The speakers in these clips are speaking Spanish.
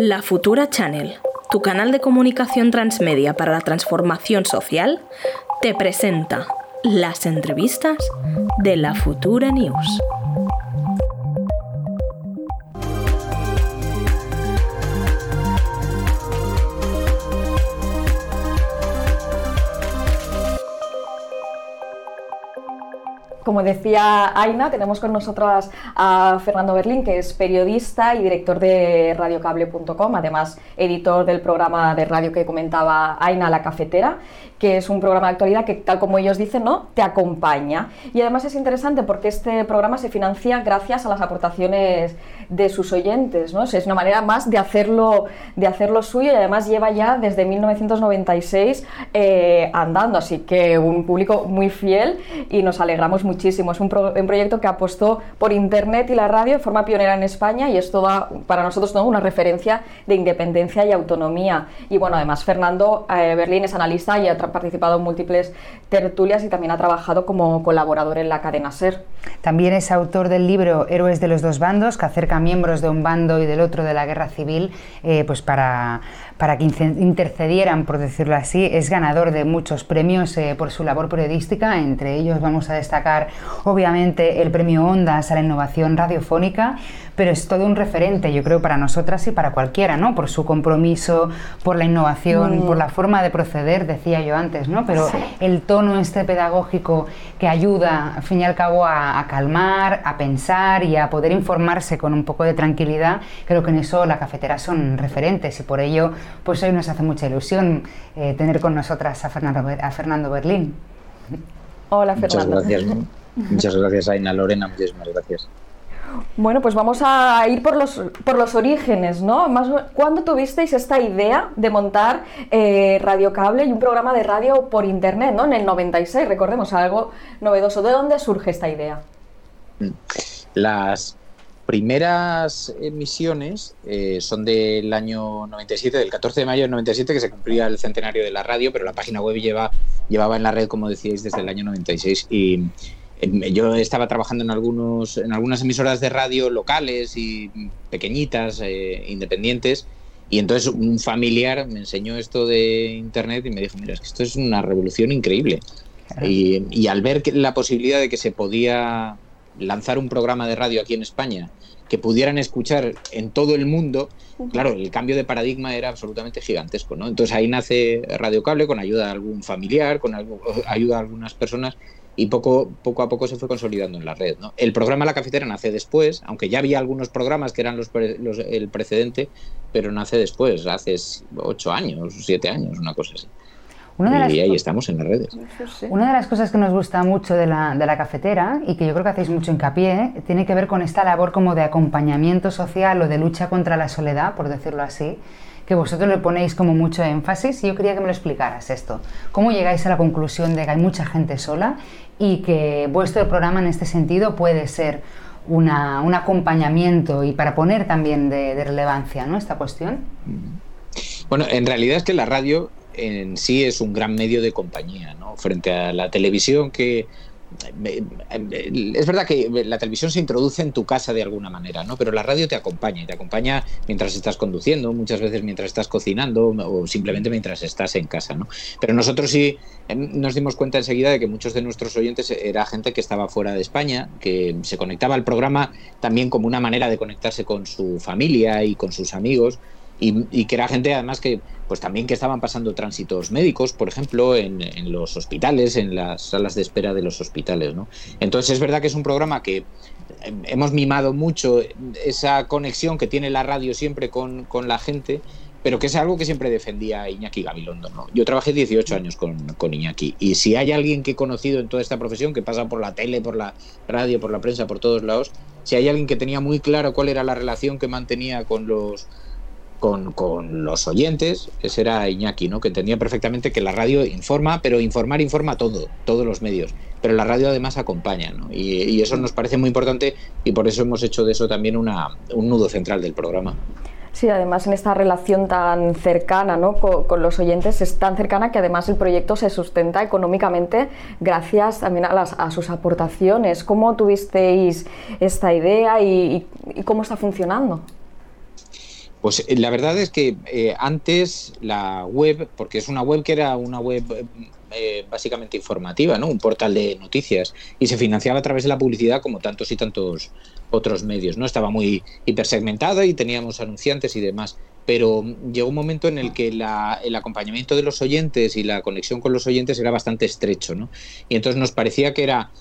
La Futura Channel, tu canal de comunicación transmedia para la transformación social, te presenta las entrevistas de la Futura News. Como decía Aina, tenemos con nosotras a Fernando Berlín, que es periodista y director de radiocable.com, además editor del programa de radio que comentaba Aina, La Cafetera, que es un programa de actualidad que, tal como ellos dicen, ¿no? te acompaña. Y además es interesante porque este programa se financia gracias a las aportaciones de sus oyentes. ¿no? es una manera más de hacerlo, de hacerlo suyo y además lleva ya desde 1996 eh, andando. Así que un público muy fiel y nos alegramos muchísimo. Es un, proyecto que apostó por Internet y la radio de forma pionera en España y es toda, para nosotros ¿no? una referencia de independencia y autonomía. Y bueno, además Fernando eh, Berlín es analista y ha participado en múltiples tertulias y también ha trabajado como colaborador en la cadena SER. También es autor del libro Héroes de los dos bandos, que acerca a miembros de un bando y del otro de la guerra civil eh, pues para, para que intercedieran, por decirlo así. Es ganador de muchos premios eh, por su labor periodística, entre ellos vamos a destacar obviamente el premio Ondas a la innovación radiofónica, pero es todo un referente, yo creo, para nosotras y para cualquiera, ¿no? Por su compromiso, por la innovación, mm. por la forma de proceder, decía yo antes, ¿no? Pero el tono este pedagógico que ayuda, al fin y al cabo, a, calmar, a pensar y a poder informarse con un poco de tranquilidad, creo que en eso la cafetera son referentes y por ello, pues hoy nos hace mucha ilusión eh, tener con nosotras a Fernando, a Fernando Berlín. Hola, Fernando. Muchas gracias, muchas gracias, Aina Lorena, muchísimas gracias. Bueno, pues vamos a ir por los, por los orígenes, ¿no? Más, ¿Cuándo tuvisteis esta idea de montar eh, Radio Cable y un programa de radio por Internet, ¿no? En el 96, recordemos, algo novedoso. ¿De dónde surge esta idea? Las primeras emisiones eh, son del año 97, del 14 de mayo del 97, que se cumplía el centenario de la radio, pero la página web lleva, llevaba en la red, como decíais, desde el año 96. Y yo estaba trabajando en algunos en algunas emisoras de radio locales y pequeñitas eh, independientes y entonces un familiar me enseñó esto de internet y me dijo mira es que esto es una revolución increíble y, y, al ver la posibilidad de que se podía lanzar un programa de radio aquí en España que pudieran escuchar en todo el mundo, claro, el cambio de paradigma era absolutamente gigantesco, ¿no? Entonces ahí nace Radio Cable con ayuda de algún familiar, con ayuda de algunas personas y poco, poco a poco se fue consolidando en la red. ¿no? El programa La Cafetera nace después, aunque ya había algunos programas que eran los, el precedente, pero nace después, hace ocho años, siete años, una cosa así. Y ahí estamos en las redes. Una de las cosas que nos gusta mucho de la, de la, cafetera y que yo creo que hacéis mucho hincapié tiene que ver con esta labor como de acompañamiento social o de lucha contra la soledad, por decirlo así, que vosotros le ponéis como mucho énfasis y yo quería que me lo explicaras esto. ¿Cómo llegáis a la conclusión de que hay mucha gente sola y que vuestro programa en este sentido puede ser una, un acompañamiento y para poner también de, relevancia ¿no? esta cuestión? Bueno, en realidad es que la radio en sí es un gran medio de compañía, ¿no? Frente a la televisión que es verdad que la televisión se introduce en tu casa de alguna manera, ¿no? Pero la radio te acompaña y te acompaña mientras estás conduciendo, muchas veces mientras estás cocinando o simplemente mientras estás en casa, ¿no? Pero nosotros sí nos dimos cuenta enseguida de que muchos de nuestros oyentes era gente que estaba fuera de España, que se conectaba al programa también como una manera de conectarse con su familia y con sus amigos y, que era gente además que pues también que estaban pasando tránsitos médicos, por ejemplo, en, los hospitales, en las salas de espera de los hospitales. ¿no? Entonces es verdad que es un programa que hemos mimado mucho esa conexión que tiene la radio siempre con, la gente, pero que es algo que siempre defendía Iñaki Gabilondo. ¿no? Yo trabajé 18 años con, con, Iñaki y si hay alguien que he conocido en toda esta profesión, que pasa por la tele, por la radio, por la prensa, por todos lados, si hay alguien que tenía muy claro cuál era la relación que mantenía con los con, con, los oyentes, ese era Iñaki, ¿no? que entendía perfectamente que la radio informa, pero informar informa todo, todos los medios, pero la radio además acompaña, ¿no? y, eso nos parece muy importante y por eso hemos hecho de eso también una, un nudo central del programa. Sí, además en esta relación tan cercana ¿no? con, los oyentes es tan cercana que además el proyecto se sustenta económicamente gracias también a, las, a sus aportaciones. ¿Cómo tuvisteis esta idea y cómo está funcionando? Pues eh, la verdad es que eh, antes la web, porque es una web que era una web eh, básicamente informativa, ¿no? Un portal de noticias y se financiaba a través de la publicidad como tantos y tantos otros medios, ¿no? Estaba muy hipersegmentada y teníamos anunciantes y demás, pero llegó un momento en el que el acompañamiento de los oyentes y la conexión con los oyentes era bastante estrecho, ¿no? Y entonces nos parecía que era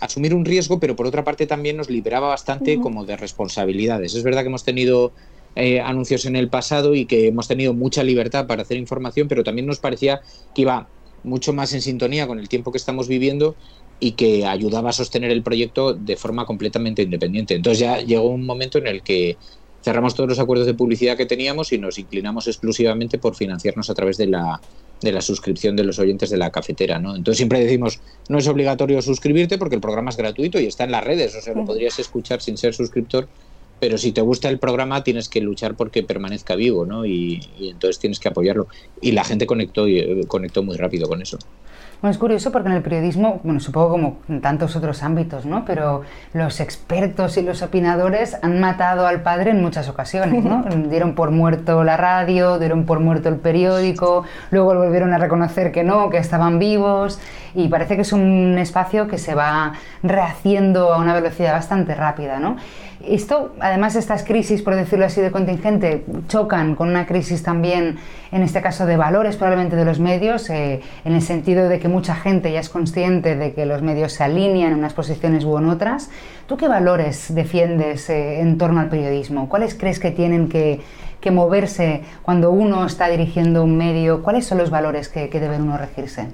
asumir un riesgo, pero por otra parte también nos liberaba bastante como de responsabilidades. Es verdad que hemos tenido eh, anuncios en el pasado y que hemos tenido mucha libertad para hacer información, pero también nos parecía que iba mucho más en sintonía con el tiempo que estamos viviendo y que ayudaba a sostener el proyecto de forma completamente independiente. Entonces ya llegó un momento en el que cerramos todos los acuerdos de publicidad que teníamos y nos inclinamos exclusivamente por financiarnos a través de la, de la suscripción de los oyentes de la cafetera. ¿no? Entonces siempre decimos, no es obligatorio suscribirte porque el programa es gratuito y está en las redes, o sea, lo podrías escuchar sin ser suscriptor pero si te gusta el programa tienes que luchar porque permanezca vivo, ¿no? Y, entonces tienes que apoyarlo. Y la gente conectó, y, eh, conectó muy rápido con eso. Bueno, es curioso porque en el periodismo, bueno, supongo como en tantos otros ámbitos, ¿no? Pero los expertos y los opinadores han matado al padre en muchas ocasiones, ¿no? dieron por muerto la radio, dieron por muerto el periódico, luego volvieron a reconocer que no, que estaban vivos y parece que es un espacio que se va rehaciendo a una velocidad bastante rápida, ¿no? Esto, además, estas crisis, por decirlo así, de contingente, chocan con una crisis también, en este caso, de valores probablemente de los medios, eh, en el sentido de que mucha gente ya es consciente de que los medios se alinean en unas posiciones u otras. ¿Tú qué valores defiendes eh, en torno al periodismo? ¿Cuáles crees que tienen que, moverse cuando uno está dirigiendo un medio? ¿Cuáles son los valores que deben uno regirse?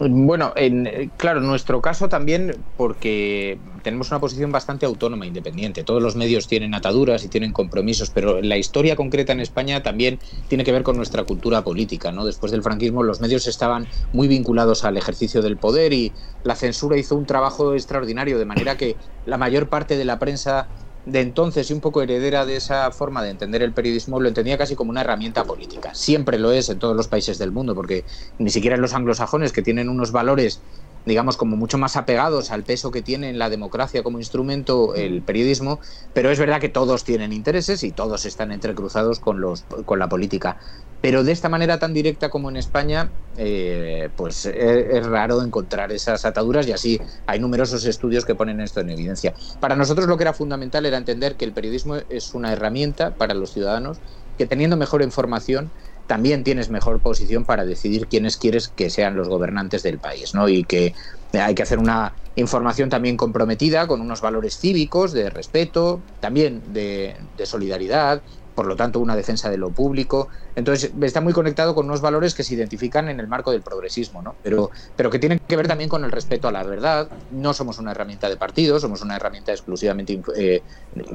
Bueno, en, claro, en nuestro caso también porque tenemos una posición bastante autónoma independiente. Todos los medios tienen ataduras y tienen compromisos, pero la historia concreta en España también tiene que ver con nuestra cultura política. ¿no? Después del franquismo los medios estaban muy vinculados al ejercicio del poder y la censura hizo un trabajo extraordinario, de manera que la mayor parte de la prensa de entonces y un poco heredera de esa forma de entender el periodismo, lo entendía casi como una herramienta política. Siempre lo es en todos los países del mundo, porque ni siquiera en los anglosajones, que tienen unos valores digamos, como mucho más apegados al peso que tiene en la democracia como instrumento el periodismo, pero es verdad que todos tienen intereses y todos están entrecruzados con, los, con la política. Pero de esta manera tan directa como en España, eh, pues es, raro encontrar esas ataduras y así hay numerosos estudios que ponen esto en evidencia. Para nosotros lo que era fundamental era entender que el periodismo es una herramienta para los ciudadanos que teniendo mejor información también tienes mejor posición para decidir quiénes quieres que sean los gobernantes del país, ¿no? Y que hay que hacer una información también comprometida con unos valores cívicos de respeto, también de, solidaridad, por lo tanto una defensa de lo público. Entonces está muy conectado con unos valores que se identifican en el marco del progresismo, ¿no? pero, pero que tienen que ver también con el respeto a la verdad. No somos una herramienta de partido, somos una herramienta exclusivamente eh,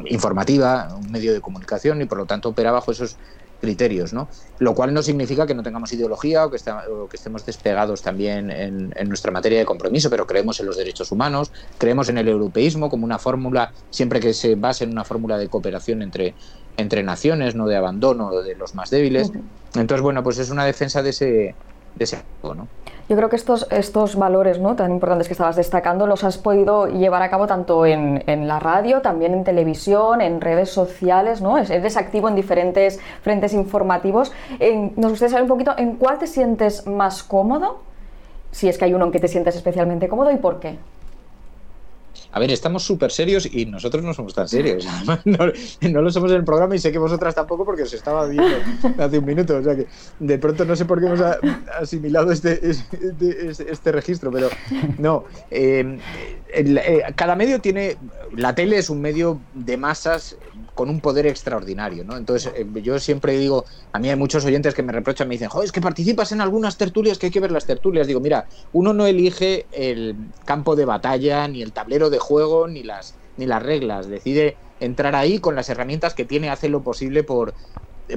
informativa, un medio de comunicación y por lo tanto opera bajo esos criterios, ¿no? Lo cual no significa que no tengamos ideología o que, que estemos despegados también en, nuestra materia de compromiso, pero creemos en los derechos humanos, creemos en el europeísmo como una fórmula, siempre que se base en una fórmula de cooperación entre, entre naciones, no de abandono de los más débiles. Entonces, bueno, pues es una defensa de ese, Yo creo que estos, estos valores ¿no? tan importantes que estabas destacando los has podido llevar a cabo tanto en, en la radio, también en televisión, en redes sociales, ¿no? Eres activo en diferentes frentes informativos. nos gustaría saber un poquito en cuál te sientes más cómodo, si es que hay uno en que te sientes especialmente cómodo y por qué. A ver, estamos súper serios y nosotros no somos tan serios. No, lo somos en el programa y sé que vosotras tampoco porque os estaba viendo hace un minuto. O sea que de pronto no sé por qué hemos asimilado este, este, este registro, pero no. Eh, eh, cada medio tiene. La tele es un medio de masas con un poder extraordinario, ¿no? Entonces, eh, yo siempre digo, a mí hay muchos oyentes que me reprochan, me dicen, joder, es que participas en algunas tertulias, que hay que ver las tertulias. Digo, mira, uno no elige el campo de batalla, ni el tablero de juego, ni las, ni las reglas. Decide entrar ahí con las herramientas que tiene, hace lo posible por,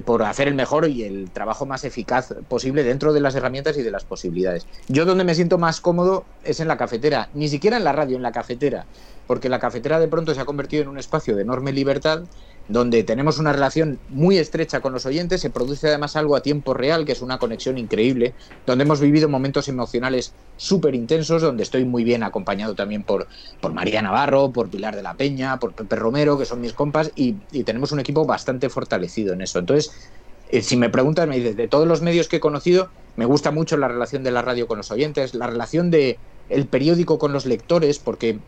por hacer el mejor y el trabajo más eficaz posible dentro de las herramientas y de las posibilidades. Yo donde me siento más cómodo es en la cafetera, ni siquiera en la radio, en la cafetera, porque la cafetera de pronto se ha convertido en un espacio de enorme libertad donde tenemos una relación muy estrecha con los oyentes, se produce además algo a tiempo real, que es una conexión increíble, donde hemos vivido momentos emocionales súper intensos, donde estoy muy bien acompañado también por, por María Navarro, por Pilar de la Peña, por Pepe Romero, que son mis compas, y, tenemos un equipo bastante fortalecido en eso. Entonces, eh, si me preguntas, me dices, de todos los medios que he conocido, me gusta mucho la relación de la radio con los oyentes, la relación de el periódico con los lectores, porque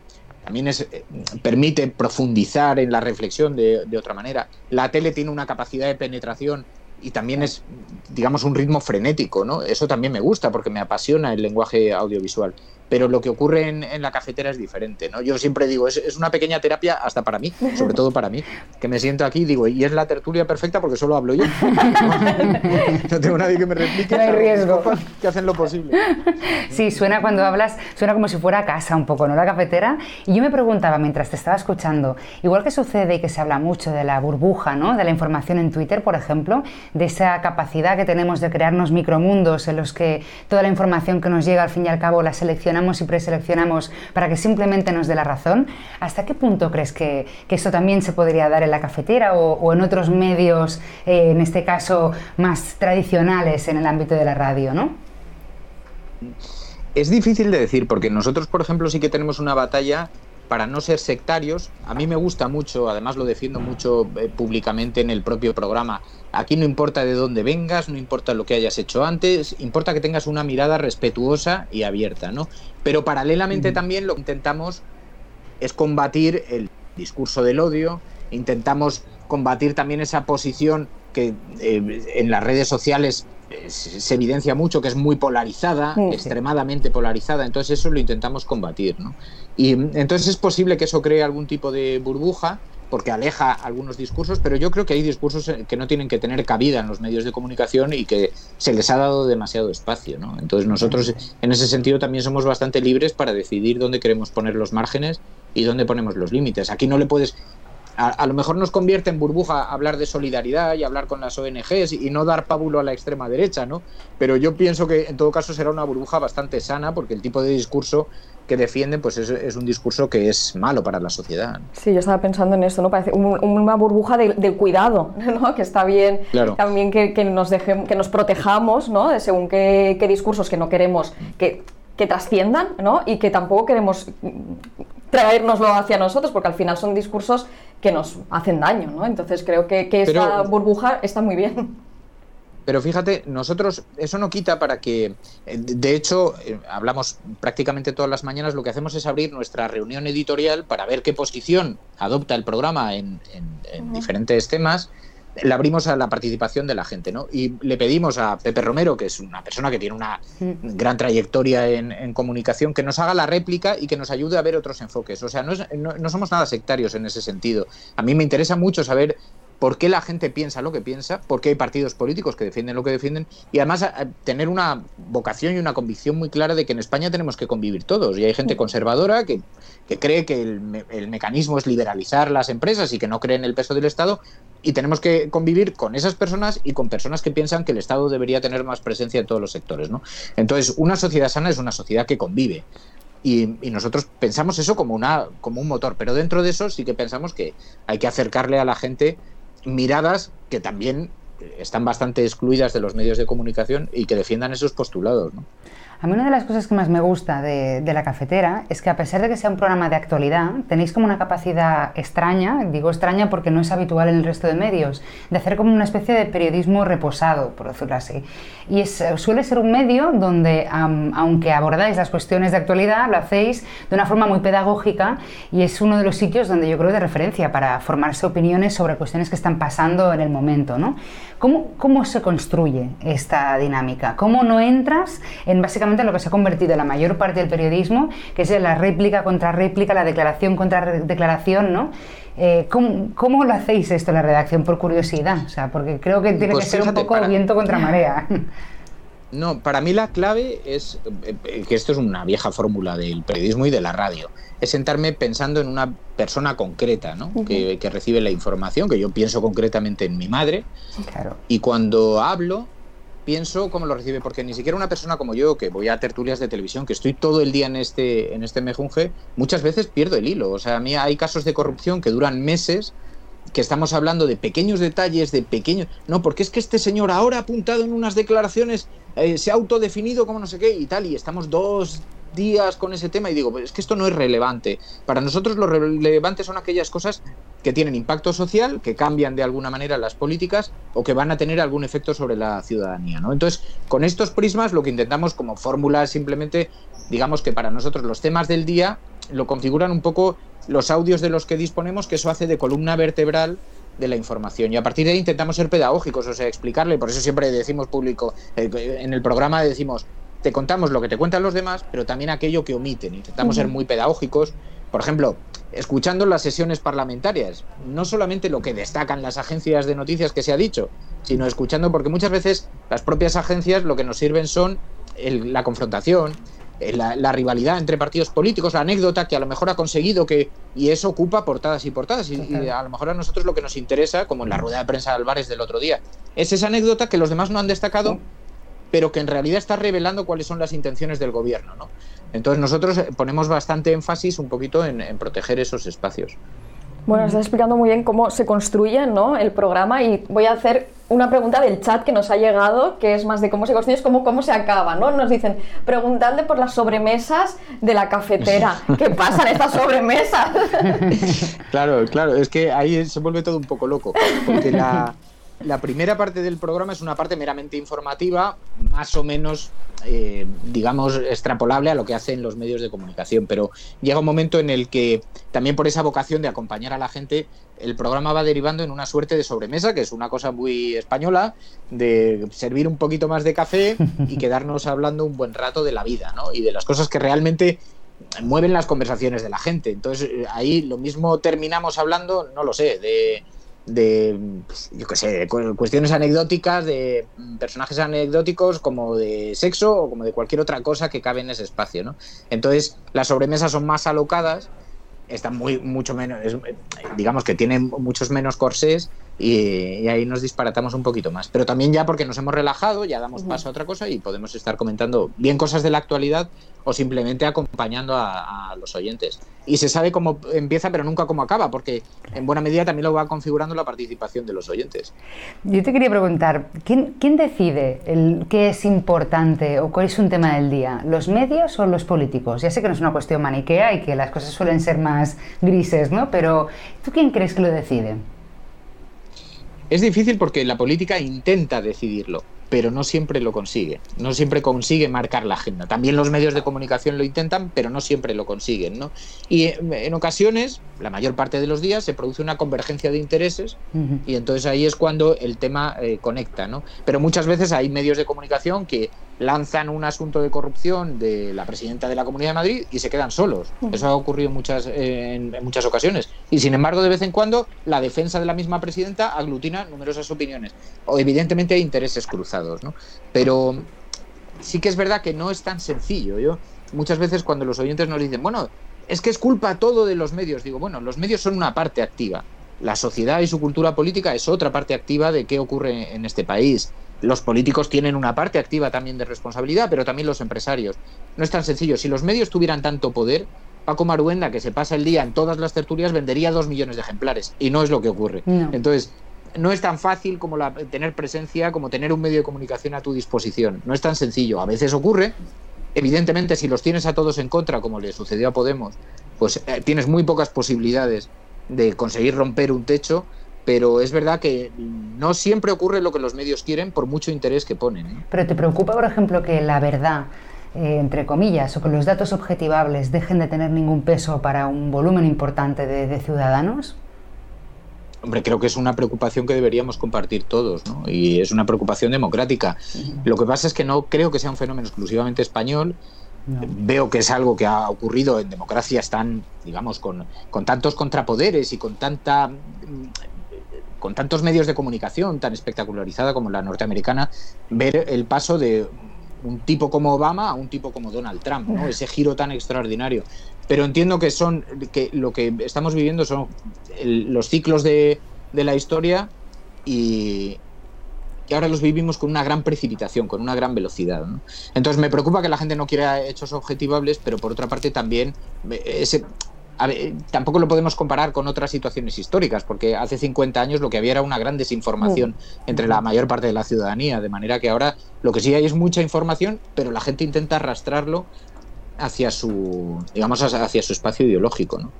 también es, eh, permite profundizar en la reflexión de, de, otra manera. La tele tiene una capacidad de penetración y también es, digamos, un ritmo frenético, ¿no? Eso también me gusta porque me apasiona el lenguaje audiovisual pero lo que ocurre en, en, la cafetera es diferente, ¿no? Yo siempre digo, es, es, una pequeña terapia hasta para mí, sobre todo para mí, que me siento aquí y digo, y es la tertulia perfecta porque solo hablo yo. No, no tengo nadie que me replique. No hay riesgo. Que hacen lo posible. Sí, suena cuando hablas, suena como si fuera casa un poco, ¿no? La cafetera. Y yo me preguntaba mientras te estaba escuchando, igual que sucede y que se habla mucho de la burbuja, ¿no? De la información en Twitter, por ejemplo, de esa capacidad que tenemos de crearnos micromundos en los que toda la información que nos llega al fin y al cabo la seleccionamos y preseleccionamos para que simplemente nos dé la razón, ¿hasta qué punto crees que, que eso también se podría dar en la cafetera o, en otros medios, eh, en este caso más tradicionales en el ámbito de la radio? ¿no? Es difícil de decir, porque nosotros, por ejemplo, sí que tenemos una batalla para no ser sectarios. A mí me gusta mucho, además lo defiendo mucho eh, públicamente en el propio programa. Aquí no importa de dónde vengas, no importa lo que hayas hecho antes, importa que tengas una mirada respetuosa y abierta, ¿no? Pero paralelamente mm. también lo que intentamos es combatir el discurso del odio, intentamos combatir también esa posición que eh, en las redes sociales se evidencia mucho que es muy polarizada, sí, extremadamente polarizada, entonces eso lo intentamos combatir, ¿no? Y entonces es posible que eso cree algún tipo de burbuja, porque aleja algunos discursos, pero yo creo que hay discursos que no tienen que tener cabida en los medios de comunicación y que se les ha dado demasiado espacio, ¿no? Entonces nosotros en ese sentido también somos bastante libres para decidir dónde queremos poner los márgenes y dónde ponemos los límites. Aquí no le puedes a, a, lo mejor nos convierte en burbuja hablar de solidaridad y hablar con las ONGs y no dar pábulo a la extrema derecha, ¿no? Pero yo pienso que en todo caso será una burbuja bastante sana porque el tipo de discurso que defienden pues es, es un discurso que es malo para la sociedad. Sí, yo estaba pensando en esto, ¿no? Parece un, una burbuja del de cuidado, ¿no? Que está bien claro. también que, que, nos deje, que nos protejamos, ¿no? De según qué, qué discursos que no queremos que, que trasciendan, ¿no? Y que tampoco queremos traérnoslo hacia nosotros, porque al final son discursos que nos hacen daño, ¿no? Entonces creo que, que esta burbuja está muy bien. Pero fíjate, nosotros, eso no quita para que, de hecho, eh, hablamos prácticamente todas las mañanas, lo que hacemos es abrir nuestra reunión editorial para ver qué posición adopta el programa en, en, en uh -huh. diferentes temas la abrimos a la participación de la gente, ¿no? Y le pedimos a Pepe Romero, que es una persona que tiene una gran trayectoria en, en comunicación, que nos haga la réplica y que nos ayude a ver otros enfoques. O sea, no, es, no, no somos nada sectarios en ese sentido. A mí me interesa mucho saber por qué la gente piensa lo que piensa, por qué hay partidos políticos que defienden lo que defienden y además a tener una vocación y una convicción muy clara de que en España tenemos que convivir todos y hay gente conservadora que, que cree que el, el, mecanismo es liberalizar las empresas y que no cree en el peso del Estado y tenemos que convivir con esas personas y con personas que piensan que el Estado debería tener más presencia en todos los sectores. ¿no? Entonces, una sociedad sana es una sociedad que convive. Y, y, nosotros pensamos eso como, una, como un motor, pero dentro de eso sí que pensamos que hay que acercarle a la gente miradas que también están bastante excluidas de los medios de comunicación y que defiendan esos postulados. ¿no? A mí una de las cosas que más me gusta de, de, la cafetera es que a pesar de que sea un programa de actualidad, tenéis como una capacidad extraña, digo extraña porque no es habitual en el resto de medios, de hacer como una especie de periodismo reposado, por decirlo así. Y es, suele ser un medio donde, um, aunque abordáis las cuestiones de actualidad, lo hacéis de una forma muy pedagógica y es uno de los sitios donde yo creo de referencia para formarse opiniones sobre cuestiones que están pasando en el momento. ¿no? ¿Cómo, ¿Cómo se construye esta dinámica? ¿Cómo no entras en básicamente en lo que se ha convertido la mayor parte del periodismo, que es la réplica contra réplica, la declaración contra declaración, ¿no? Eh, ¿cómo, ¿cómo, lo hacéis esto en la redacción? Por curiosidad, o sea, porque creo que tiene pues que ser un poco para... viento contra marea. No, para mí la clave es eh, que esto es una vieja fórmula del periodismo y de la radio. Es sentarme pensando en una persona concreta, ¿no? Uh -huh. que, que, recibe la información, que yo pienso concretamente en mi madre. Claro. Y cuando hablo, pienso cómo lo recibe, porque ni siquiera una persona como yo, que voy a tertulias de televisión, que estoy todo el día en este, en este mejunje, muchas veces pierdo el hilo. O sea, a mí hay casos de corrupción que duran meses que estamos hablando de pequeños detalles, de pequeños... No, porque es que este señor ahora ha apuntado en unas declaraciones, eh, se ha autodefinido como no sé qué y tal, y estamos dos días con ese tema y digo, pues es que esto no es relevante. Para nosotros lo relevante son aquellas cosas que tienen impacto social, que cambian de alguna manera las políticas o que van a tener algún efecto sobre la ciudadanía. Entonces, con estos prismas lo que intentamos como fórmula simplemente, digamos que para nosotros los temas del día lo configuran un poco los audios de los que disponemos, que eso hace de columna vertebral de la información. Y a partir de ahí intentamos ser pedagógicos, o sea, explicarle, por eso siempre decimos público, eh, en el programa decimos, te contamos lo que te cuentan los demás, pero también aquello que omiten. Intentamos ser muy pedagógicos. Por ejemplo, escuchando las sesiones parlamentarias, no solamente lo que destacan las agencias de noticias que se ha dicho, sino escuchando, porque muchas veces las propias agencias lo que nos sirven son la confrontación, eh, la, rivalidad entre partidos políticos, la anécdota que a lo mejor ha conseguido que. Y eso ocupa portadas y portadas. Y, a lo mejor a nosotros lo que nos interesa, como en la rueda de prensa de Álvarez del otro día, es esa anécdota que los demás no han destacado pero que en realidad está revelando cuáles son las intenciones del gobierno. ¿no? Entonces nosotros eh, ponemos bastante énfasis un poquito en, proteger esos espacios. Bueno, estás explicando muy bien cómo se construye ¿no? el programa y voy a hacer una pregunta del chat que nos ha llegado, que es más de cómo se construye, es como cómo se acaba, ¿no? Nos dicen, preguntadle por las sobremesas de la cafetera. ¿Qué pasa en estas sobremesas? claro, claro, es que ahí se vuelve todo un poco loco, porque la, la primera parte del programa es una parte meramente informativa, más o menos, eh, digamos, extrapolable a lo que hacen los medios de comunicación, pero llega un momento en el que también por esa vocación de acompañar a la gente, el programa va derivando en una suerte de sobremesa, que es una cosa muy española, de servir un poquito más de café y quedarnos hablando un buen rato de la vida, ¿no? Y de las cosas que realmente mueven las conversaciones de la gente. Entonces, eh, ahí lo mismo terminamos hablando, no lo sé, de de, pues, yo qué sé, cuestiones anecdóticas, de personajes anecdóticos como de sexo o como de cualquier otra cosa que cabe en ese espacio, ¿no? Entonces, las sobremesas son más alocadas, están muy, mucho menos, digamos que tienen muchos menos corsés y, ahí nos disparatamos un poquito más. Pero también ya porque nos hemos relajado, ya damos paso a otra cosa y podemos estar comentando bien cosas de la actualidad o simplemente acompañando a, los oyentes. Y se sabe cómo empieza, pero nunca cómo acaba, porque en buena medida también lo va configurando la participación de los oyentes. Yo te quería preguntar, ¿quién, quién decide el, qué es importante o cuál es un tema del día? ¿Los medios o los políticos? Ya sé que no es una cuestión maniquea y que las cosas suelen ser más grises, ¿no? Pero ¿tú quién crees que lo decide? Es difícil porque la política intenta decidirlo pero no siempre lo consigue, no siempre consigue marcar la agenda. También los medios de comunicación lo intentan, pero no siempre lo consiguen. ¿no? Y eh, en ocasiones, la mayor parte de los días, se produce una convergencia de intereses y entonces ahí es cuando el tema eh, conecta. ¿no? Pero muchas veces hay medios de comunicación que lanzan un asunto de corrupción de la presidenta de la Comunidad de Madrid y se quedan solos. Eso ha ocurrido muchas, eh, en, muchas ocasiones. Y sin embargo, de vez en cuando, la defensa de la misma presidenta aglutina numerosas opiniones. O evidentemente hay intereses cruzados, ¿no? Pero sí que es verdad que no es tan sencillo. Yo muchas veces cuando los oyentes nos dicen, bueno, es que es culpa todo de los medios, digo, bueno, los medios son una parte activa. La sociedad y su cultura política es otra parte activa de qué ocurre en este país los políticos tienen una parte activa también de responsabilidad, pero también los empresarios. No es tan sencillo. Si los medios tuvieran tanto poder, Paco Maruenda, que se pasa el día en todas las tertulias, vendería dos millones de ejemplares. Y no es lo que ocurre. Entonces, no es tan fácil como la, tener presencia, como tener un medio de comunicación a tu disposición. No es tan sencillo. A veces ocurre. Evidentemente, si los tienes a todos en contra, como le sucedió a Podemos, pues eh, tienes muy pocas posibilidades de conseguir romper un techo pero es verdad que no siempre ocurre lo que los medios quieren por mucho interés que ponen. Pero ¿te preocupa, por ejemplo, que la verdad, eh, entre comillas, o que los datos objetivables dejen de tener ningún peso para un volumen importante de, ciudadanos? Hombre, creo que es una preocupación que deberíamos compartir todos, ¿no? Y es una preocupación democrática. Lo que pasa es que no creo que sea un fenómeno exclusivamente español. Veo que es algo que ha ocurrido en democracias tan, digamos, con, con tantos contrapoderes y con tanta con tantos medios de comunicación tan espectacularizada como la norteamericana, ver el paso de un tipo como Obama a un tipo como Donald Trump, ¿no? Ese giro tan extraordinario. Pero entiendo que son que lo que estamos viviendo son los ciclos de, la historia y, ahora los vivimos con una gran precipitación, con una gran velocidad. Entonces me preocupa que la gente no quiera hechos objetivables, pero por otra parte también ese, tampoco lo podemos comparar con otras situaciones históricas, porque hace 50 años lo que había era una gran desinformación entre la mayor parte de la ciudadanía, de manera que ahora lo que sí hay es mucha información, pero la gente intenta arrastrarlo hacia su, digamos, hacia su espacio ideológico, ¿no?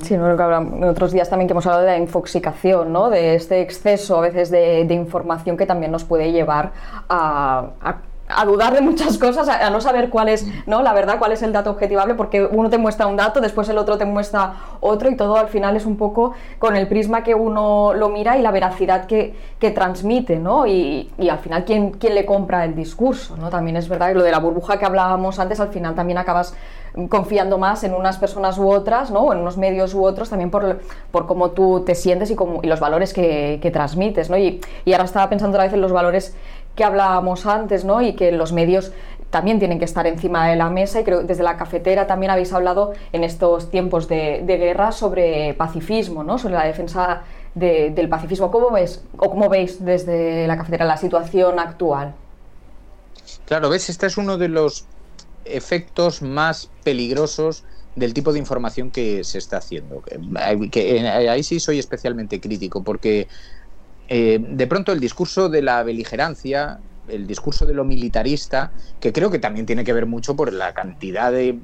Sí, no, en otros días también que hemos hablado de la infoxicación, ¿no? de este exceso a veces de, información que también nos puede llevar a a dudar de muchas cosas, a, no saber cuál es, ¿no? La verdad, cuál es el dato objetivable, porque uno te muestra un dato, después el otro te muestra otro, y todo al final es un poco con el prisma que uno lo mira y la veracidad que, que transmite, ¿no? Y, y, al final, ¿quién, ¿quién le compra el discurso, ¿no? También es verdad que lo de la burbuja que hablábamos antes, al final también acabas confiando más en unas personas u otras, ¿no? O en unos medios u otros, también por, por cómo tú te sientes y, y los valores que, que transmites, ¿no? Y, y ahora estaba pensando otra vez en los valores que hablábamos antes, ¿no? Y que los medios también tienen que estar encima de la mesa y creo que desde la cafetera también habéis hablado en estos tiempos de, guerra sobre pacifismo, ¿no? sobre la defensa del pacifismo. ¿Cómo ves o cómo veis desde la cafetera la situación actual? Claro, ves, este es uno de los efectos más peligrosos del tipo de información que se está haciendo. Que, ahí sí soy especialmente crítico porque eh, de pronto el discurso de la beligerancia, el discurso de lo militarista, que creo que también tiene que ver mucho por la cantidad de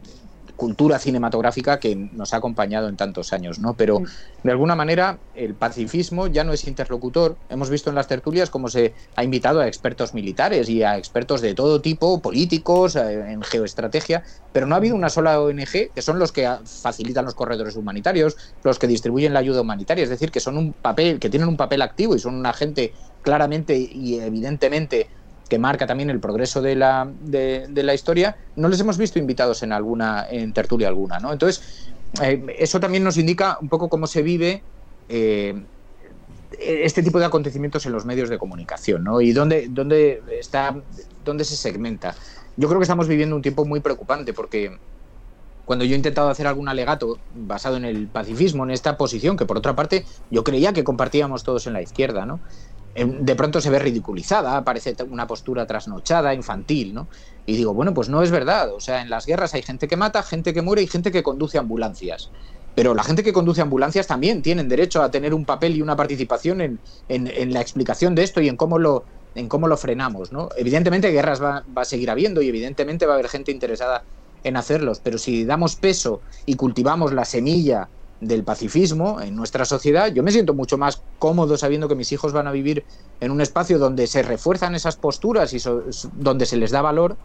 cultura cinematográfica que nos ha acompañado en tantos años, ¿no? Pero de alguna manera el pacifismo ya no es interlocutor. Hemos visto en las tertulias cómo se ha invitado a expertos militares y a expertos de todo tipo, políticos, eh, en geoestrategia, pero no ha habido una sola ONG que son los que facilitan los corredores humanitarios, los que distribuyen la ayuda humanitaria, es decir, que son un papel, que tienen un papel activo y son un agente claramente y evidentemente que marca también el progreso de la, de, la historia, no les hemos visto invitados en alguna, en tertulia alguna, ¿no? Entonces, eh, eso también nos indica un poco cómo se vive eh, este tipo de acontecimientos en los medios de comunicación, ¿no? Y dónde, dónde está, dónde se segmenta. Yo creo que estamos viviendo un tiempo muy preocupante porque cuando yo he intentado hacer algún alegato basado en el pacifismo, en esta posición, que por otra parte yo creía que compartíamos todos en la izquierda, ¿no? De pronto se ve ridiculizada, parece una postura trasnochada, infantil, ¿no? Y digo, bueno, pues no es verdad. O sea, en las guerras hay gente que mata, gente que muere y gente que conduce ambulancias. Pero la gente que conduce ambulancias también tienen derecho a tener un papel y una participación en, en, la explicación de esto y en cómo lo, en cómo lo frenamos, ¿no? Evidentemente guerras va, va a seguir habiendo y evidentemente va a haber gente interesada en hacerlos, pero si damos peso y cultivamos la semilla del pacifismo en nuestra sociedad, yo me siento mucho más cómodo sabiendo que mis hijos van a vivir en un espacio donde se refuerzan esas posturas y donde se les da valor,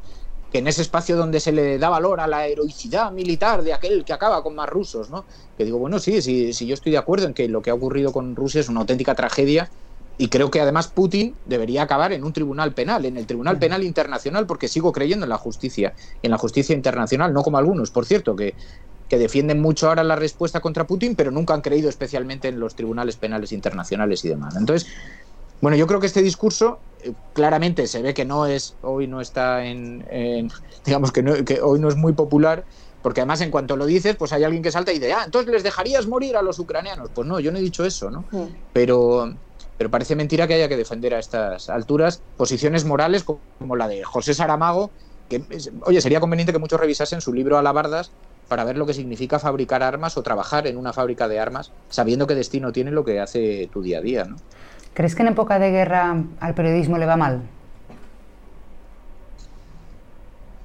que en ese espacio donde se le da valor a la heroicidad militar de aquel que acaba con más rusos, ¿no? Que digo, bueno, sí, sí, sí, yo estoy de acuerdo en que lo que ha ocurrido con Rusia es una auténtica tragedia y creo que además Putin debería acabar en un tribunal penal, en el Tribunal Penal Internacional, porque sigo creyendo en la justicia, en la justicia internacional, no como algunos, por cierto, que que defienden mucho ahora la respuesta contra Putin, pero nunca han creído especialmente en los tribunales penales internacionales y demás. Entonces, bueno, yo creo que este discurso eh, claramente se ve que no es, hoy no está en, digamos que, hoy no es muy popular, porque además en cuanto lo dices, pues hay alguien que salta y dice, ah, entonces les dejarías morir a los ucranianos. Pues no, yo no he dicho eso, ¿no? Pero, pero parece mentira que haya que defender a estas alturas posiciones morales como la de José Saramago, que, oye, sería conveniente que muchos revisasen su libro Alabardas para ver lo que significa fabricar armas o trabajar en una fábrica de armas, sabiendo qué destino tiene lo que hace tu día a día. ¿no? ¿Crees que en época de guerra al periodismo le va mal?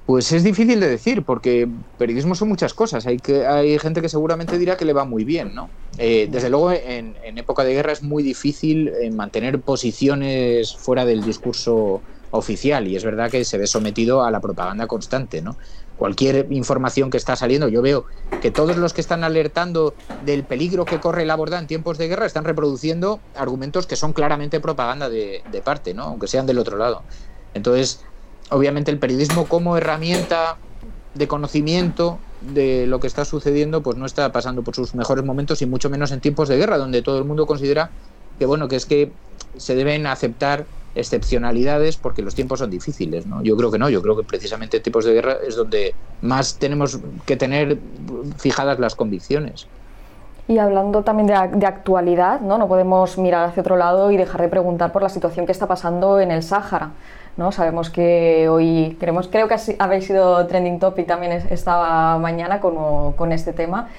Pues es difícil de decir, porque periodismo son muchas cosas. Hay, que, hay gente que seguramente dirá que le va muy bien, ¿no? Eh, desde luego, en, época de guerra es muy difícil eh, mantener posiciones fuera del discurso oficial y es verdad que se ve sometido a la propaganda constante, ¿no? Cualquier información que está saliendo, yo veo que todos los que están alertando del peligro que corre la borda en tiempos de guerra están reproduciendo argumentos que son claramente propaganda de, parte, ¿no? aunque sean del otro lado. Entonces, obviamente el periodismo como herramienta de conocimiento de lo que está sucediendo, pues no está pasando por sus mejores momentos y mucho menos en tiempos de guerra, donde todo el mundo considera que bueno, que es que se deben aceptar excepcionalidades porque los tiempos son difíciles, ¿no? Yo creo que no, yo creo que precisamente en tiempos de guerra es donde más tenemos que tener fijadas las convicciones. Y hablando también de, actualidad, ¿no? no podemos mirar hacia otro lado y dejar de preguntar por la situación que está pasando en el Sáhara. ¿no? Sabemos que hoy, queremos, creo que habéis sido trending topic también esta mañana con, con este tema.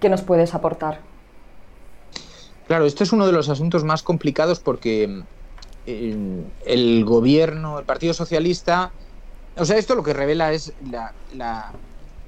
¿Qué nos puedes aportar? Claro, esto es uno de los asuntos más complicados porque el gobierno, el Partido Socialista, o sea, esto lo que revela es la,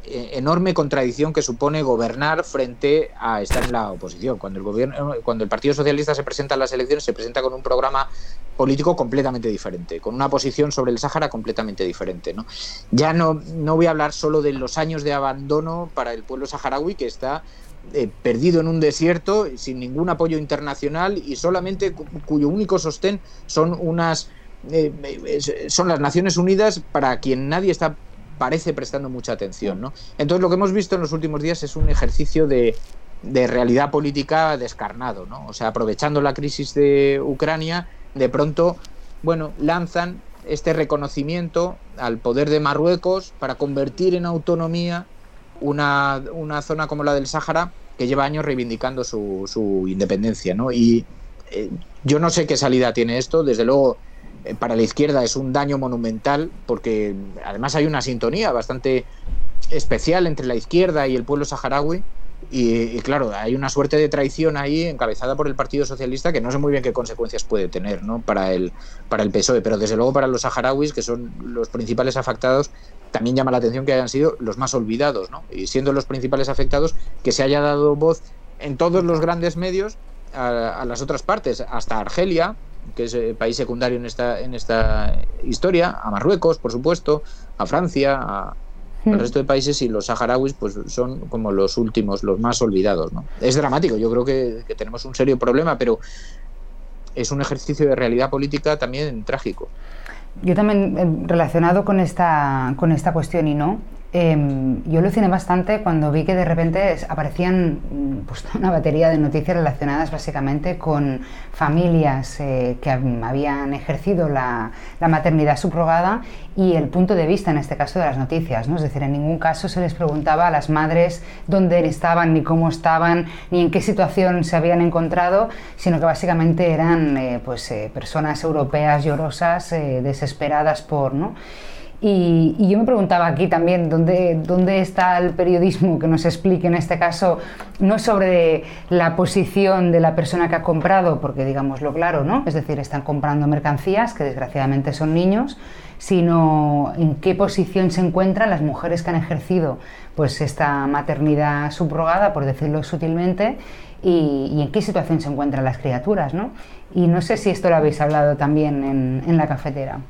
eh, enorme contradicción que supone gobernar frente a estar en la oposición. Cuando el gobierno, cuando el Partido Socialista se presenta en las elecciones, se presenta con un programa político completamente diferente, con una posición sobre el Sáhara completamente diferente. ¿no? Ya no, no voy a hablar solo de los años de abandono para el pueblo saharaui que está eh, perdido en un desierto, sin ningún apoyo internacional y solamente cuyo único sostén son unas eh, son las Naciones Unidas para quien nadie está parece prestando mucha atención. ¿no? Entonces lo que hemos visto en los últimos días es un ejercicio de, de realidad política descarnado, ¿no? O sea, aprovechando la crisis de Ucrania, de pronto, bueno, lanzan este reconocimiento al poder de Marruecos para convertir en autonomía una, una zona como la del Sáhara que lleva años reivindicando su, su independencia, ¿no? Y eh, yo no sé qué salida tiene esto, desde luego eh, para la izquierda es un daño monumental porque además hay una sintonía bastante especial entre la izquierda y el pueblo saharaui y, claro, hay una suerte de traición ahí encabezada por el Partido Socialista que no sé muy bien qué consecuencias puede tener ¿no? para, el, para el PSOE, pero desde luego para los saharauis, que son los principales afectados, también llama la atención que hayan sido los más olvidados, ¿no? y siendo los principales afectados, que se haya dado voz en todos los grandes medios a, las otras partes, hasta Argelia, que es el país secundario en esta, en esta historia, a Marruecos, por supuesto, a Francia, a, el resto de países y los saharauis pues son como los últimos, los más olvidados. ¿no? Es dramático, yo creo que, que tenemos un serio problema, pero es un ejercicio de realidad política también trágico. Yo también, eh, relacionado con esta, con esta cuestión y no, Em, yo aluciné bastante cuando vi que de repente aparecían mm, pues, una batería de noticias relacionadas básicamente con familias eh, que habían ejercido la, maternidad subrogada y el punto de vista en este caso de las noticias. ¿no? Es decir, en ningún caso se les preguntaba a las madres dónde estaban, ni cómo estaban, ni en qué situación se habían encontrado, sino que básicamente eran eh, pues, eh, personas europeas llorosas, desesperadas por... ¿no? Y, yo me preguntaba aquí también ¿dónde, dónde está el periodismo que nos explique en este caso, no sobre la posición de la persona que ha comprado, porque digámoslo claro, ¿no? Es decir, están comprando mercancías que desgraciadamente son niños, sino en qué posición se encuentran las mujeres que han ejercido pues esta maternidad subrogada, por decirlo sutilmente, y, en qué situación se encuentran las criaturas, ¿no? Y no sé si esto lo habéis hablado también en, en la cafetera.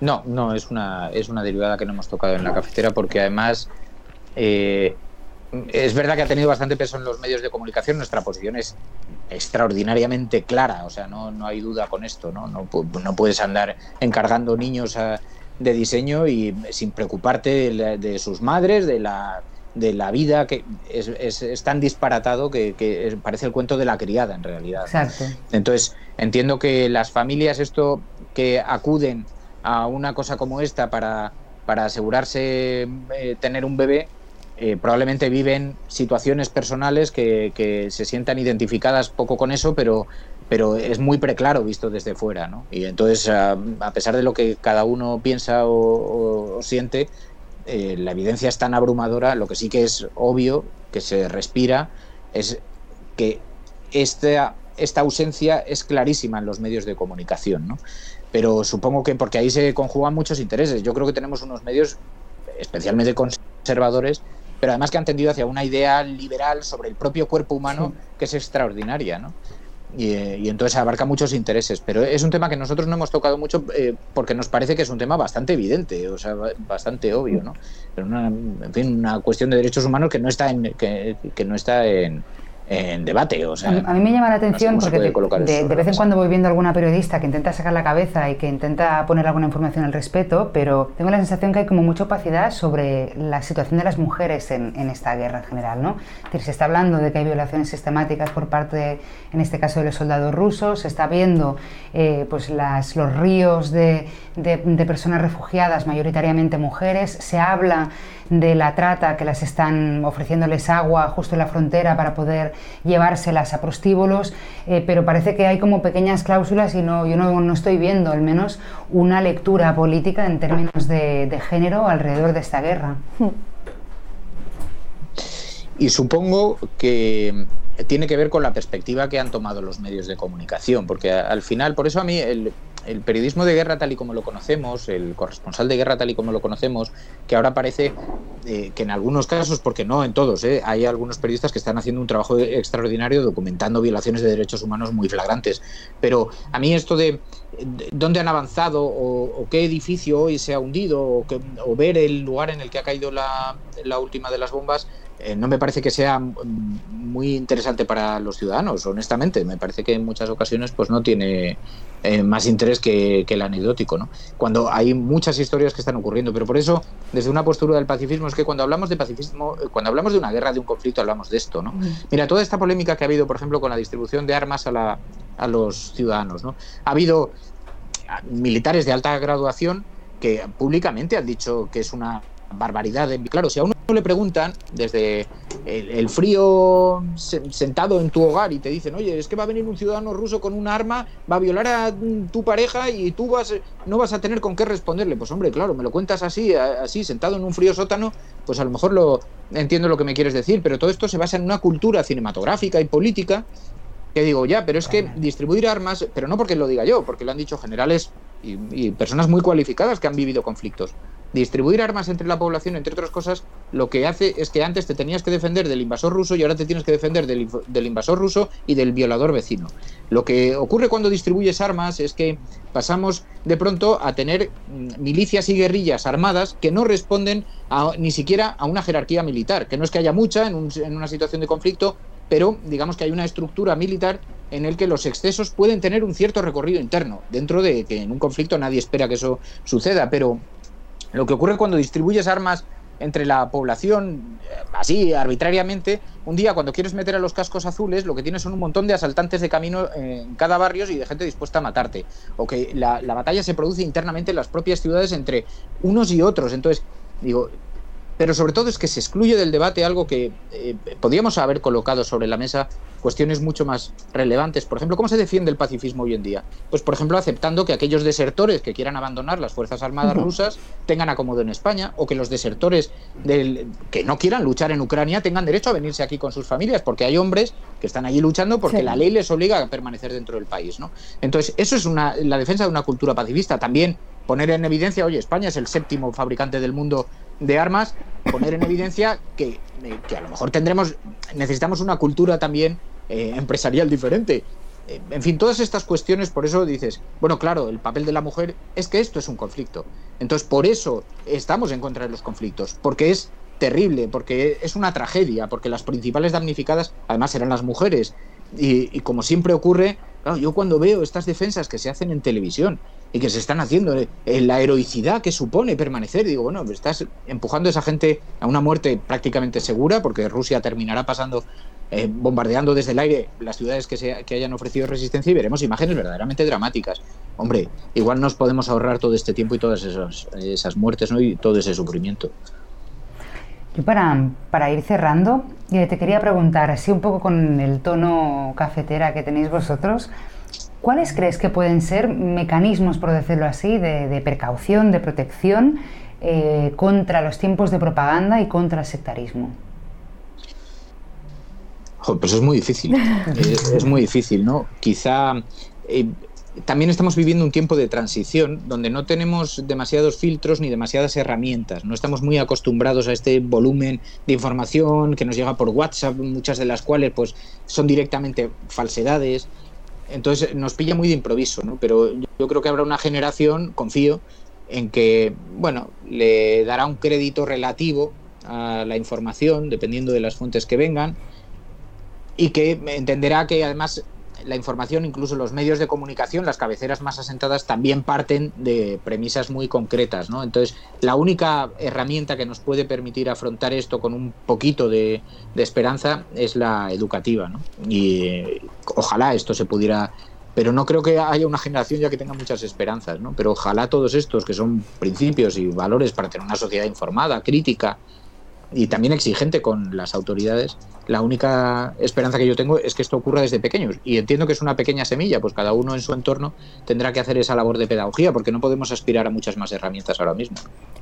No, no, es una, es una derivada que no hemos tocado en la cafetera porque además eh, es verdad que ha tenido bastante peso en los medios de comunicación. Nuestra posición es extraordinariamente clara, o sea, no, no hay duda con esto, ¿no? No, no puedes andar encargando niños de diseño y sin preocuparte de, sus madres, de la, de la vida, que es, es, tan disparatado que, parece el cuento de la criada en realidad. Exacto. Entonces, entiendo que las familias, esto que acuden a una cosa como esta para, para asegurarse eh, tener un bebé, eh, probablemente viven situaciones personales que, que, se sientan identificadas poco con eso, pero, pero es muy preclaro visto desde fuera. ¿no? Y entonces, a, pesar de lo que cada uno piensa o, siente, eh, la evidencia es tan abrumadora, lo que sí que es obvio, que se respira, es que esta, esta ausencia es clarísima en los medios de comunicación. ¿no? Pero supongo que porque ahí se conjugan muchos intereses. Yo creo que tenemos unos medios especialmente conservadores, pero además que han tendido hacia una idea liberal sobre el propio cuerpo humano que es extraordinaria, ¿no? Y, entonces abarca muchos intereses, pero es un tema que nosotros no hemos tocado mucho eh, porque nos parece que es un tema bastante evidente, o sea, bastante obvio, ¿no? Pero una, en fin, una cuestión de derechos humanos que no está en, que, que no está en, en debate. O sea, a, mí me llama la atención porque de, vez en cuando voy viendo alguna periodista que intenta sacar la cabeza y que intenta poner alguna información al respeto, pero tengo la sensación que hay como mucha opacidad sobre la situación de las mujeres en, esta guerra en general. ¿no? se está hablando de que hay violaciones sistemáticas por parte, en este caso, de los soldados rusos, se está viendo eh, pues las, los ríos de, de personas refugiadas, mayoritariamente mujeres, se habla de la trata, que las están ofreciéndoles agua justo en la frontera para poder llevárselas a prostíbulos, eh, pero parece que hay como pequeñas cláusulas y no, yo no, estoy viendo al menos una lectura política en términos de, género alrededor de esta guerra. Y supongo que tiene que ver con la perspectiva que han tomado los medios de comunicación, porque al final, por eso a mí el, el periodismo de guerra tal y como lo conocemos, el corresponsal de guerra tal y como lo conocemos, que ahora parece eh, que en algunos casos, porque no en todos, eh, hay algunos periodistas que están haciendo un trabajo extraordinario documentando violaciones de derechos humanos muy flagrantes. Pero a mí esto de, dónde han avanzado o, qué edificio hoy se ha hundido o, o, ver el lugar en el que ha caído la, última de las bombas, eh, no me parece que sea muy interesante para los ciudadanos, honestamente. Me parece que en muchas ocasiones pues no tiene eh, más interés que, el anecdótico, ¿no? Cuando hay muchas historias que están ocurriendo, pero por eso, desde una postura del pacifismo, es que cuando hablamos de pacifismo, eh, cuando hablamos de una guerra, de un conflicto, hablamos de esto, ¿no? Mira, toda esta polémica que ha habido, por ejemplo, con la distribución de armas a, la, a los ciudadanos, ¿no? Ha habido militares de alta graduación que públicamente han dicho que es una barbaridad. Claro, si a uno le preguntan desde el, frío sentado en tu hogar y te dicen, oye, es que va a venir un ciudadano ruso con un arma, va a violar a tu pareja y tú vas, no vas a tener con qué responderle. Pues hombre, claro, me lo cuentas así, así, sentado en un frío sótano, pues a lo mejor lo entiendo lo que me quieres decir, pero todo esto se basa en una cultura cinematográfica y política que digo, ya, pero es que distribuir armas, pero no porque lo diga yo, porque lo han dicho generales y personas muy cualificadas que han vivido conflictos distribuir armas entre la población, entre otras cosas, lo que hace es que antes te tenías que defender del invasor ruso y ahora te tienes que defender del, invasor ruso y del violador vecino. Lo que ocurre cuando distribuyes armas es que pasamos de pronto a tener mm, milicias y guerrillas armadas que no responden ni siquiera a una jerarquía militar, que no es que haya mucha en, en una situación de conflicto, pero digamos que hay una estructura militar en el que los excesos pueden tener un cierto recorrido interno, dentro de que en un conflicto nadie espera que eso suceda, pero lo que ocurre cuando distribuyes armas entre la población, eh, así arbitrariamente, un día cuando quieres meter a los cascos azules, lo que tienes son un montón de asaltantes de camino en cada barrio y de gente dispuesta a matarte. O que la, la batalla se produce internamente en las propias ciudades entre unos y otros. Entonces, digo, pero sobre todo es que se excluye del debate algo que eh, podríamos haber colocado sobre la mesa, cuestiones mucho más relevantes. Por ejemplo, ¿cómo se defiende el pacifismo hoy en día? Pues, por ejemplo, aceptando que aquellos desertores que quieran abandonar las Fuerzas Armadas rusas tengan acomodo en España, o que los desertores del, que no quieran luchar en Ucrania tengan derecho a venirse aquí con sus familias, porque hay hombres que están allí luchando porque la ley les obliga a permanecer dentro del país. ¿no? Entonces, eso es una, la defensa de una cultura pacifista. También poner en evidencia, oye, España es el séptimo fabricante del mundo de armas, poner en evidencia que, eh, que a lo mejor tendremos, necesitamos una cultura también eh, empresarial diferente. Eh, en fin, todas estas cuestiones, por eso dices, bueno, claro, el papel de la mujer es que esto es un conflicto. Entonces, por eso estamos en contra de los conflictos, porque es terrible, porque es una tragedia, porque las principales damnificadas además serán las mujeres. Y, y como siempre ocurre, claro, yo cuando veo estas defensas que se hacen en televisión y que se están haciendo, en eh, la heroicidad que supone permanecer. Digo, bueno, estás empujando a esa gente a una muerte prácticamente segura, porque Rusia terminará pasando, eh, bombardeando desde el aire las ciudades que, se, que hayan ofrecido resistencia y veremos imágenes verdaderamente dramáticas. Hombre, igual nos podemos ahorrar todo este tiempo y todas esas, esas muertes ¿no? y todo ese sufrimiento. Yo para, para ir cerrando, eh, te quería preguntar, así un poco con el tono cafetera que tenéis vosotros, ¿Cuáles crees que pueden ser mecanismos, por decirlo así, de, precaución, de protección eh, contra los tiempos de propaganda y contra el sectarismo? pues es muy difícil, es, muy difícil, ¿no? Quizá eh, también estamos viviendo un tiempo de transición donde no tenemos demasiados filtros ni demasiadas herramientas, no estamos muy acostumbrados a este volumen de información que nos llega por WhatsApp, muchas de las cuales pues son directamente falsedades. Entonces nos pilla muy de improviso, ¿no? Pero yo creo que habrá una generación, confío, en que, bueno, le dará un crédito relativo a la información, dependiendo de las fuentes que vengan, y que entenderá que además la información, incluso los medios de comunicación, las cabeceras más asentadas, también parten de premisas muy concretas. ¿no? Entonces, la única herramienta que nos puede permitir afrontar esto con un poquito de, esperanza es la educativa. ¿no? Y eh, ojalá esto se pudiera pero no creo que haya una generación ya que tenga muchas esperanzas, ¿no? Pero ojalá todos estos, que son principios y valores para tener una sociedad informada, crítica, y también exigente con las autoridades, la única esperanza que yo tengo es que esto ocurra desde pequeños. Y entiendo que es una pequeña semilla, pues cada uno en su entorno tendrá que hacer esa labor de pedagogía, porque no podemos aspirar a muchas más herramientas ahora mismo.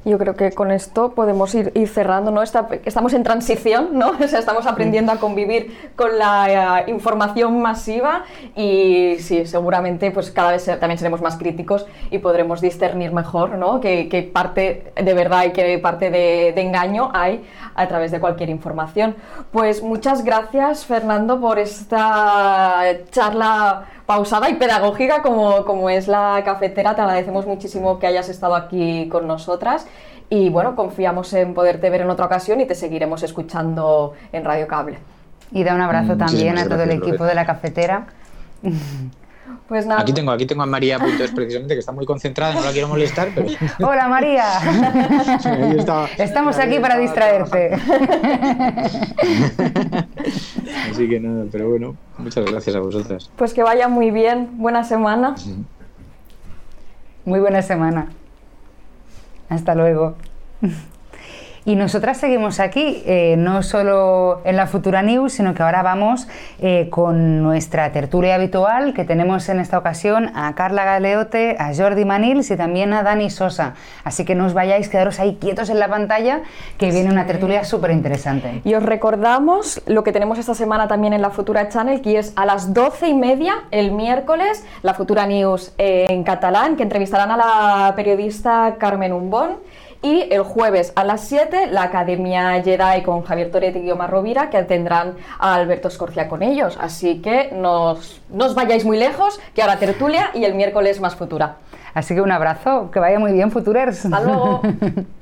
Yo creo que con esto podemos ir, cerrando, ¿no? estamos en transición, ¿no? O sea, estamos aprendiendo a convivir con la eh, información masiva y sí, seguramente pues cada vez también seremos más críticos y podremos discernir mejor, ¿no? Qué, parte de verdad y qué parte de, de engaño hay a través de cualquier información. Pues muchas gracias, Fernando, por esta charla pausada y pedagógica como, como es la cafetera. Te agradecemos muchísimo que hayas estado aquí con nosotras. Y bueno, confiamos en poderte ver en otra ocasión y te seguiremos escuchando en Radio Cable. Y da un abrazo también a todo el equipo de la cafetera. Pues nada. Aquí tengo, aquí tengo a María Puntos precisamente, que está muy concentrada, no la quiero molestar, pero... Hola María. Estamos aquí para distraerte. Así que nada, pero bueno, muchas gracias a vosotras. Pues que vaya muy bien, buena semana. Muy buena semana. Hasta luego. Y nosotras seguimos aquí, eh, no solo en la Futura News, sino que ahora vamos eh, con nuestra tertulia habitual, que tenemos en esta ocasión a Carla Galeote, a Jordi Manils y también a Dani Sosa. Así que no os vayáis, quedaros ahí quietos en la pantalla, que viene una tertulia súper interesante. Y os recordamos lo que tenemos esta semana también en la Futura Channel, que es a las doce y media el miércoles, la Futura News en catalán, que entrevistarán a la periodista Carmen Umbón. Y el jueves a las 7, la Academia Jedi con Javier Toretti y Guillermo Rovira, que tendrán a Alberto Escorcia con ellos. Así que no os vayáis muy lejos, que ahora tertulia y el miércoles más futura. Así que un abrazo, que vaya muy bien, Futurers. Hasta luego.